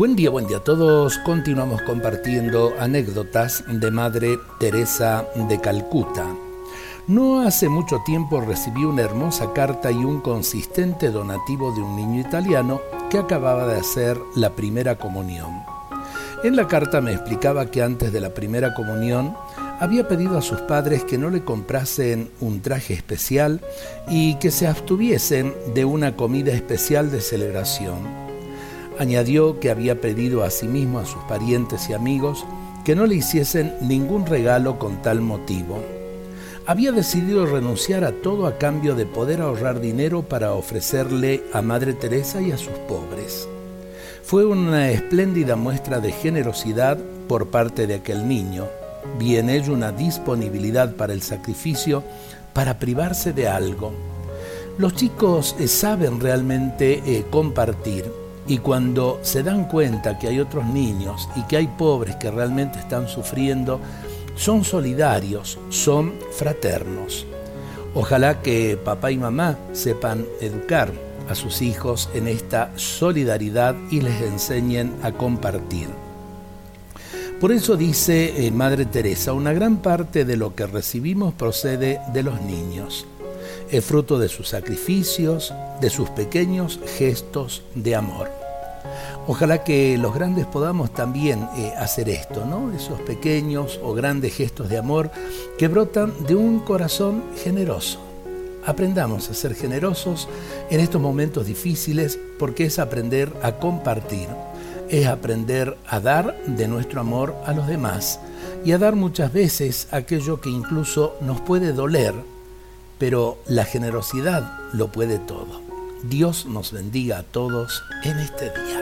Buen día, buen día a todos. Continuamos compartiendo anécdotas de Madre Teresa de Calcuta. No hace mucho tiempo recibí una hermosa carta y un consistente donativo de un niño italiano que acababa de hacer la primera comunión. En la carta me explicaba que antes de la primera comunión había pedido a sus padres que no le comprasen un traje especial y que se abstuviesen de una comida especial de celebración Añadió que había pedido a sí mismo a sus parientes y amigos que no le hiciesen ningún regalo con tal motivo. Había decidido renunciar a todo a cambio de poder ahorrar dinero para ofrecerle a Madre Teresa y a sus pobres. Fue una espléndida muestra de generosidad por parte de aquel niño, bien ello una disponibilidad para el sacrificio para privarse de algo. Los chicos eh, saben realmente eh, compartir y cuando se dan cuenta que hay otros niños y que hay pobres que realmente están sufriendo, son solidarios, son fraternos. Ojalá que papá y mamá sepan educar a sus hijos en esta solidaridad y les enseñen a compartir. Por eso dice eh, Madre Teresa, una gran parte de lo que recibimos procede de los niños es fruto de sus sacrificios, de sus pequeños gestos de amor. Ojalá que los grandes podamos también eh, hacer esto, ¿no? Esos pequeños o grandes gestos de amor que brotan de un corazón generoso. Aprendamos a ser generosos en estos momentos difíciles porque es aprender a compartir, es aprender a dar de nuestro amor a los demás y a dar muchas veces aquello que incluso nos puede doler pero la generosidad lo puede todo. Dios nos bendiga a todos en este día.